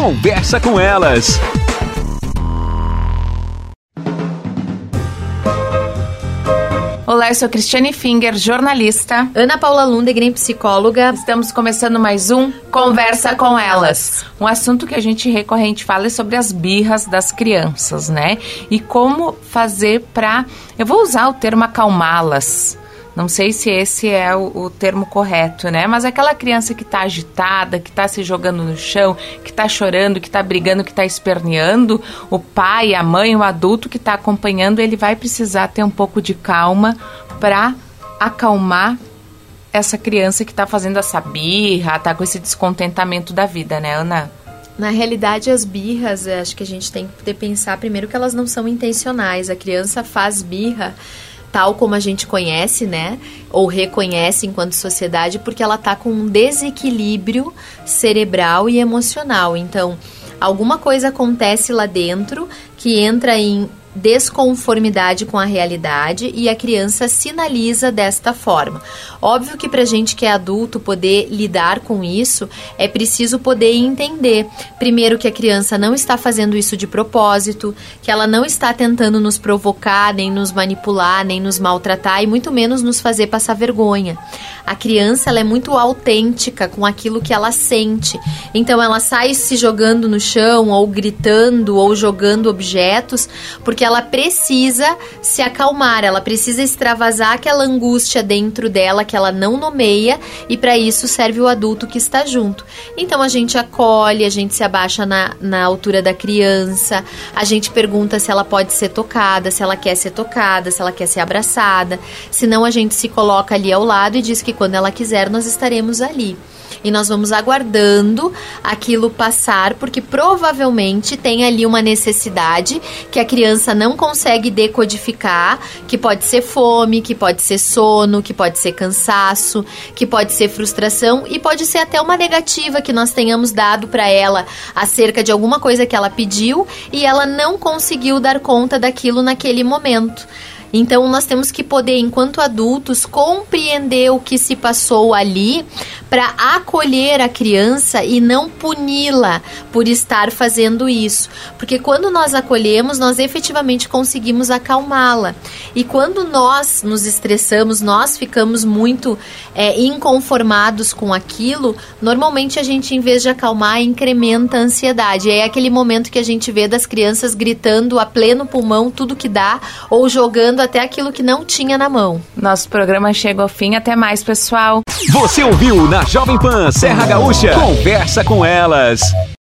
Conversa com elas. Olá, eu sou Cristiane Finger, jornalista. Ana Paula Lundegren, psicóloga. Estamos começando mais um Conversa com Elas. Um assunto que a gente recorrente fala é sobre as birras das crianças, né? E como fazer para, eu vou usar o termo acalmá-las. Não sei se esse é o, o, termo correto, né? Mas aquela criança que está agitada, que está se jogando no chão, que está chorando, que está brigando, que está esperneando, o pai, a mãe, o adulto que está acompanhando, ele vai precisar ter um pouco de calma para acalmar essa criança que está fazendo essa birra, tá com esse descontentamento da vida, né, Ana? Na realidade, as birras, acho que a gente tem que pensar primeiro que elas não são intencionais. A criança faz birra tal como a gente conhece, né? Ou reconhece enquanto sociedade, porque ela tá com um desequilíbrio cerebral e emocional. Então, alguma coisa acontece lá dentro que entra em desconformidade com a realidade e a criança sinaliza desta forma. Óbvio que para gente que é adulto poder lidar com isso, é preciso poder entender, primeiro que a criança não está fazendo isso de propósito, que ela não está tentando nos provocar, nem nos manipular, nem nos maltratar e muito menos nos fazer passar vergonha. A criança ela é muito autêntica com aquilo que ela sente. Então ela sai se jogando no chão ou gritando ou jogando objetos porque porque ela precisa se acalmar, ela precisa extravasar aquela angústia dentro dela que ela não nomeia e para isso serve o adulto que está junto. Então a gente acolhe, a gente se abaixa na, na altura da criança, a gente pergunta se ela pode ser tocada, se ela quer ser tocada, se ela quer ser abraçada. Senão a gente se coloca ali ao lado e diz que quando ela quiser nós estaremos ali e nós vamos aguardando aquilo passar, porque provavelmente tem ali uma necessidade que a criança não consegue decodificar, que pode ser fome, que pode ser sono, que pode ser cansaço, que pode ser frustração e pode ser até uma negativa que nós tenhamos dado para ela acerca de alguma coisa que ela pediu e ela não conseguiu dar conta daquilo naquele momento. Então nós temos que poder, enquanto adultos, compreender o que se passou ali para acolher a criança e não puni-la por estar fazendo isso. Porque quando nós acolhemos, nós efetivamente conseguimos acalmá-la. E quando nós nos estressamos, nós ficamos muito é, inconformados com aquilo, normalmente a gente, em vez de acalmar, incrementa a ansiedade. É aquele momento que a gente vê das crianças gritando a pleno pulmão tudo que dá ou jogando até aquilo que não tinha na mão. Nosso programa chega ao fim. Até mais, pessoal. Você ouviu na Jovem Pan Serra Gaúcha? Conversa com elas.